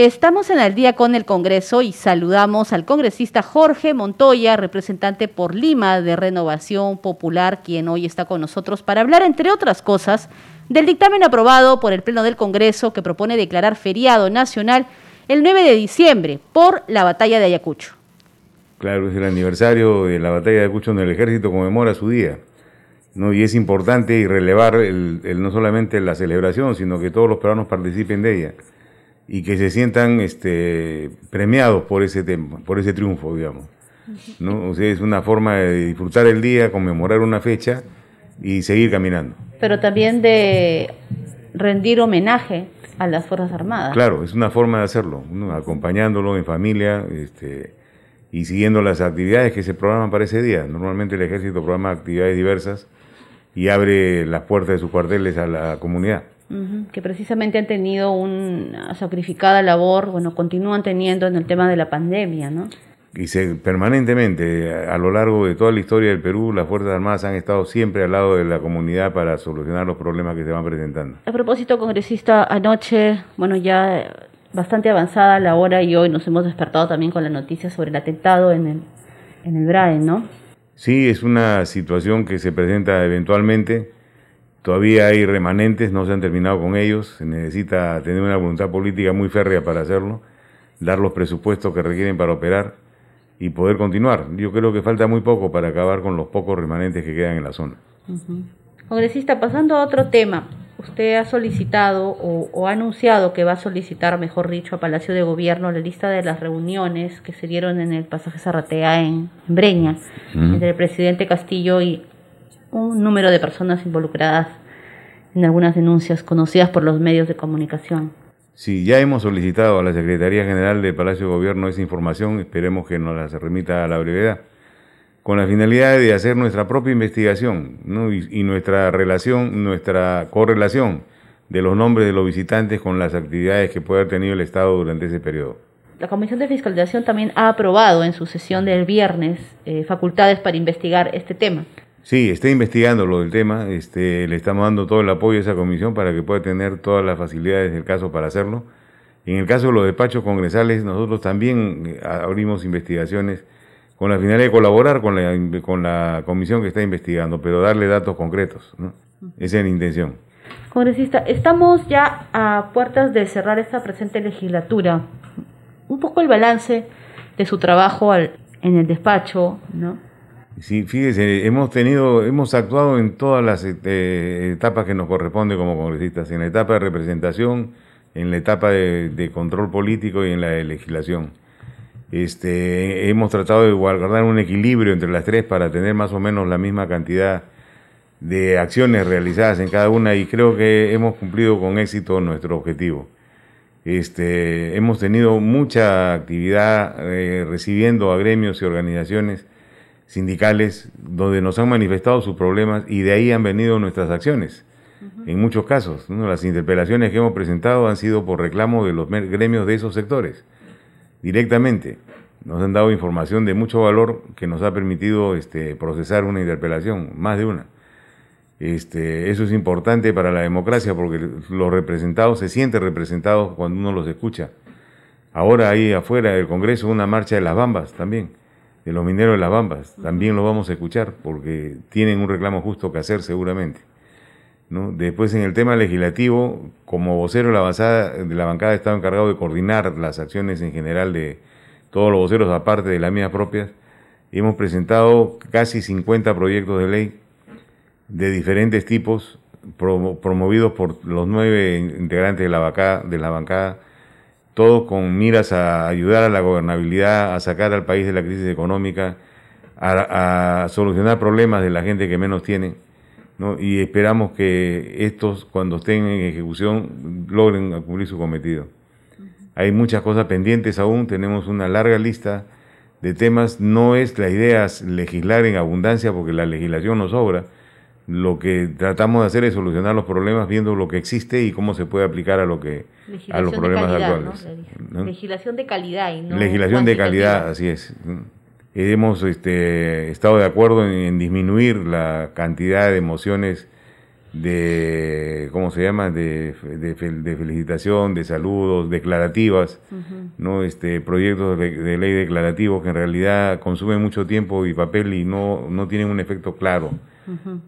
Estamos en el día con el Congreso y saludamos al congresista Jorge Montoya, representante por Lima de Renovación Popular, quien hoy está con nosotros para hablar, entre otras cosas, del dictamen aprobado por el Pleno del Congreso que propone declarar feriado nacional el 9 de diciembre por la batalla de Ayacucho. Claro, es el aniversario de la batalla de Ayacucho donde el ejército conmemora su día. ¿no? Y es importante y relevar el, no solamente la celebración, sino que todos los peruanos participen de ella y que se sientan este, premiados por ese tema, por ese triunfo, digamos. ¿no? O sea, es una forma de disfrutar el día, conmemorar una fecha y seguir caminando. Pero también de rendir homenaje a las Fuerzas Armadas. Claro, es una forma de hacerlo, acompañándolo en familia este, y siguiendo las actividades que se programan para ese día. Normalmente el ejército programa actividades diversas y abre las puertas de sus cuarteles a la comunidad que precisamente han tenido una sacrificada labor, bueno, continúan teniendo en el tema de la pandemia, ¿no? Y se, permanentemente, a lo largo de toda la historia del Perú, las Fuerzas Armadas han estado siempre al lado de la comunidad para solucionar los problemas que se van presentando. A propósito, congresista, anoche, bueno, ya bastante avanzada la hora y hoy nos hemos despertado también con la noticia sobre el atentado en el, en el BRAE, ¿no? Sí, es una situación que se presenta eventualmente Todavía hay remanentes, no se han terminado con ellos, se necesita tener una voluntad política muy férrea para hacerlo, dar los presupuestos que requieren para operar y poder continuar. Yo creo que falta muy poco para acabar con los pocos remanentes que quedan en la zona. Congresista, pasando a otro tema, usted ha solicitado o, ha anunciado que va a solicitar, mejor dicho, a Palacio de Gobierno la lista de las reuniones que se dieron en el pasaje Zarratea en, Breña, entre el presidente Castillo y un número de personas involucradas en algunas denuncias conocidas por los medios de comunicación. Sí, ya hemos solicitado a la Secretaría General del Palacio de Gobierno esa información, esperemos que nos la remita a la brevedad, con la finalidad de hacer nuestra propia investigación y, y nuestra relación, nuestra correlación de los nombres de los visitantes con las actividades que puede haber tenido el Estado durante ese periodo. La Comisión de Fiscalización también ha aprobado en su sesión del viernes eh, facultades para investigar este tema. Sí, está investigando lo del tema, este, le estamos dando todo el apoyo a esa comisión para que pueda tener todas las facilidades del caso para hacerlo. En el caso de los despachos congresales, nosotros también eh, abrimos investigaciones con la finalidad de colaborar con la, con la comisión que está investigando, pero darle datos concretos. ¿no? Esa es la intención. Congresista, estamos ya a puertas de cerrar esta presente legislatura. Un poco el balance de su trabajo al, en el despacho, ¿no? Sí, fíjese, hemos tenido, hemos actuado en todas las este, etapas que nos corresponde como congresistas, en la etapa de representación, en la etapa de, control político y en la de legislación. Este, hemos tratado de guardar un equilibrio entre las tres para tener más o menos la misma cantidad de acciones realizadas en cada una y creo que hemos cumplido con éxito nuestro objetivo. Este, hemos tenido mucha actividad eh, recibiendo a gremios y organizaciones sindicales donde nos han manifestado sus problemas y de ahí han venido nuestras acciones. En muchos casos, las interpelaciones que hemos presentado han sido por reclamo de los gremios de esos sectores, directamente. Nos han dado información de mucho valor que nos ha permitido este, procesar una interpelación, más de una. Este, eso es importante para la democracia porque los representados se sienten representados cuando uno los escucha. Ahora ahí afuera del Congreso una marcha de las bambas también de los mineros de las Bambas. También lo vamos a escuchar porque tienen un reclamo justo que hacer seguramente. ¿no? Después en el tema legislativo, como vocero de la, avanzada, de la bancada he estado encargado de coordinar las acciones en general de todos los voceros aparte de las mías propias. Hemos presentado casi 50 proyectos de ley de diferentes tipos promovidos por los nueve integrantes de la, de la bancada todo con miras a ayudar a la gobernabilidad, a sacar al país de la crisis económica, a, solucionar problemas de la gente que menos tiene. ¿no? Y esperamos que estos, cuando estén en ejecución, logren cumplir su cometido. Hay muchas cosas pendientes aún, tenemos una larga lista de temas. No es la idea legislar en abundancia porque la legislación nos sobra, lo que tratamos de hacer es solucionar los problemas viendo lo que existe y cómo se puede aplicar a lo que a los problemas actuales. Legislación de calidad y no Legislación de calidad, así es. Hemos este, estado de acuerdo en, disminuir la cantidad de mociones de ¿cómo se llama? De, de, felicitación, de saludos, declarativas, ¿no? Este, proyectos de, ley declarativos que en realidad consumen mucho tiempo y papel y no, no tienen un efecto claro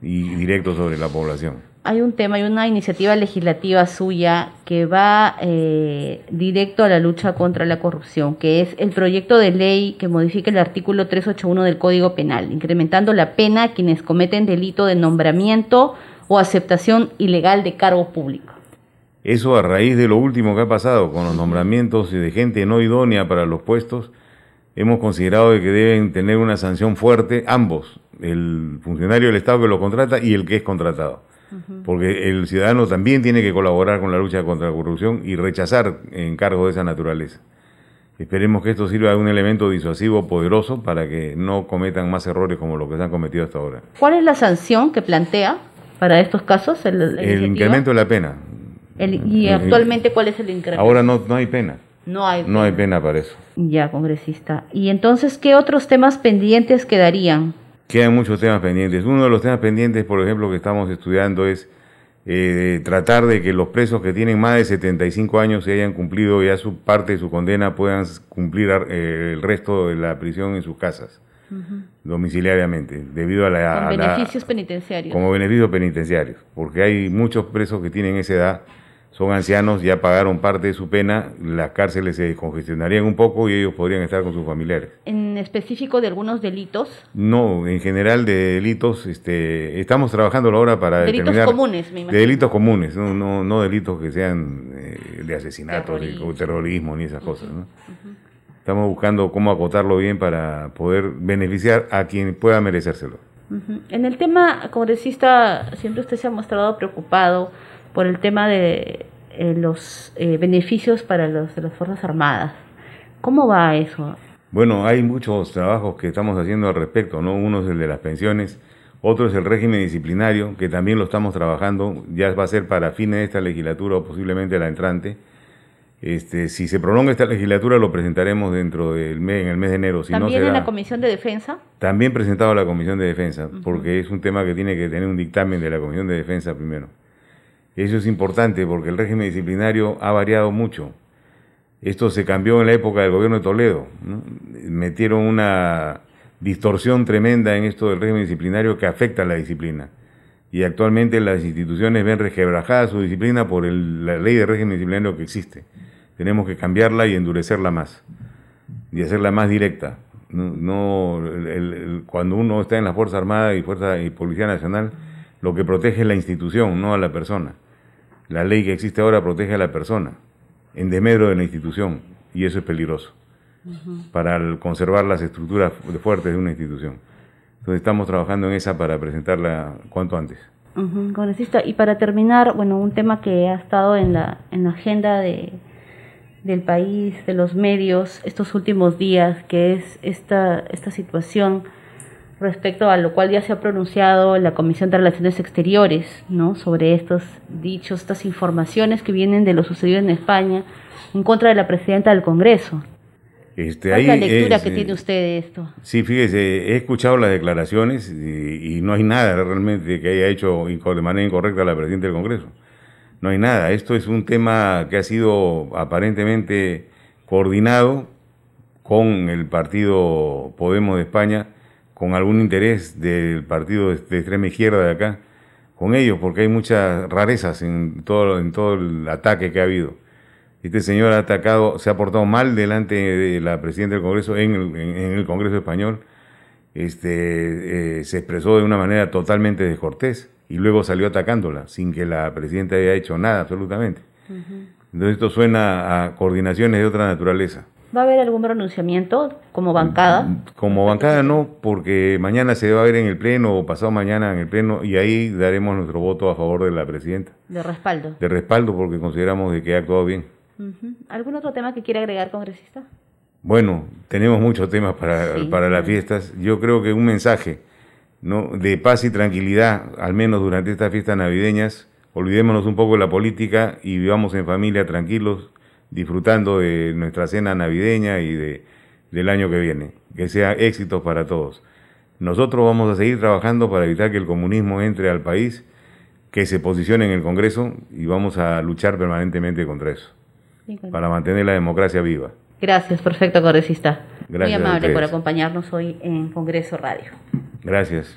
y directo sobre la población hay un tema, hay una iniciativa legislativa suya que va eh, directo a la lucha contra la corrupción, que es el proyecto de ley que modifica el artículo 381 del Código Penal, incrementando la pena a quienes cometen delito de nombramiento o aceptación ilegal de cargo público. Eso a raíz de lo último que ha pasado con los nombramientos de gente no idónea para los puestos, hemos considerado que deben tener una sanción fuerte ambos, el funcionario del Estado que lo contrata y el que es contratado porque el ciudadano también tiene que colaborar con la lucha contra la corrupción y rechazar encargos de esa naturaleza. Esperemos que esto sirva de un elemento disuasivo poderoso para que no cometan más errores como los que se han cometido hasta ahora. ¿Cuál es la sanción que plantea para estos casos? El, incremento de la pena. ¿Y actualmente cuál es el incremento? Ahora no, no hay pena. No hay No hay pena para eso. Ya, congresista. ¿Y entonces qué otros temas pendientes quedarían? Quedan muchos temas pendientes. Uno de los temas pendientes, por ejemplo, que estamos estudiando es eh, tratar de que los presos que tienen más de 75 años y hayan cumplido ya su parte de su condena puedan cumplir eh, el resto de la prisión en sus casas, domiciliariamente, debido a la... beneficios penitenciarios. Como beneficios penitenciarios, porque hay muchos presos que tienen esa edad son ancianos, ya pagaron parte de su pena, las cárceles se congestionarían un poco y ellos podrían estar con sus familiares. ¿En específico de algunos delitos? No, en general de delitos, este, estamos trabajando ahora para delitos comunes, me imagino. De delitos comunes, no, no, delitos que sean eh, de asesinato, terrorismo. terrorismo ni esas cosas. Estamos buscando cómo acotarlo bien para poder beneficiar a quien pueda merecérselo. En el tema congresista, siempre usted se ha mostrado preocupado por el tema de eh, los eh, beneficios para los de las Fuerzas Armadas. ¿Cómo va eso? Bueno, hay muchos trabajos que estamos haciendo al respecto, ¿no? Uno es el de las pensiones, otro es el régimen disciplinario, que también lo estamos trabajando, ya va a ser para fines de esta legislatura o posiblemente la entrante. Este, si se prolonga esta legislatura lo presentaremos dentro del mes, en el mes de enero. Si ¿También en la Comisión de Defensa? También presentado a la Comisión de Defensa, porque es un tema que tiene que tener un dictamen de la Comisión de Defensa primero. Eso es importante porque el régimen disciplinario ha variado mucho. Esto se cambió en la época del gobierno de Toledo. Metieron una distorsión tremenda en esto del régimen disciplinario que afecta a la disciplina. Y actualmente las instituciones ven requebrajada su disciplina por la ley de régimen disciplinario que existe. Tenemos que cambiarla y endurecerla más y hacerla más directa. No, cuando uno está en la Fuerza Armada y Fuerza y Policía Nacional, lo que protege es la institución, no a la persona. La ley que existe ahora protege a la persona, en desmedro de la institución, y eso es peligroso para conservar las estructuras fuertes de una institución. Entonces estamos trabajando en esa para presentarla cuanto antes. Congresista, y para terminar, bueno, un tema que ha estado en la, en la agenda de, del país, de los medios, estos últimos días, que es esta, esta situación respecto a lo cual ya se ha pronunciado la Comisión de Relaciones Exteriores, ¿no? Sobre estos dichos, estas informaciones que vienen de lo sucedido en España en contra de la presidenta del Congreso. Este, ¿Cuál es la lectura que tiene usted de esto? Sí, fíjese, he escuchado las declaraciones y, no hay nada realmente que haya hecho de manera incorrecta la presidenta del Congreso. No hay nada. Esto es un tema que ha sido aparentemente coordinado con el partido Podemos de España con algún interés del partido de extrema izquierda de acá, con ellos, porque hay muchas rarezas en todo, el ataque que ha habido. Este señor ha atacado, se ha portado mal delante de la presidenta del Congreso en el, Congreso español, este, eh, se expresó de una manera totalmente descortés y luego salió atacándola sin que la presidenta haya hecho nada absolutamente. Entonces esto suena a coordinaciones de otra naturaleza. ¿Va a haber algún pronunciamiento como bancada? Como bancada no, porque mañana se va a ver en el Pleno o pasado mañana en el Pleno y ahí daremos nuestro voto a favor de la presidenta. De respaldo. De respaldo porque consideramos de que ha actuado bien. ¿Algún otro tema que quiera agregar, congresista? Bueno, tenemos muchos temas para, para las fiestas. Yo creo que un mensaje ¿no? de paz y tranquilidad, al menos durante estas fiestas navideñas, olvidémonos un poco de la política y vivamos en familia tranquilos, disfrutando de nuestra cena navideña y de, del año que viene. Que sea éxito para todos. Nosotros vamos a seguir trabajando para evitar que el comunismo entre al país, que se posicione en el Congreso y vamos a luchar permanentemente contra eso, para mantener la democracia viva. Gracias, perfecto, congresista. Gracias Muy amable por acompañarnos hoy en Congreso Radio. Gracias.